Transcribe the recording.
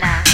love.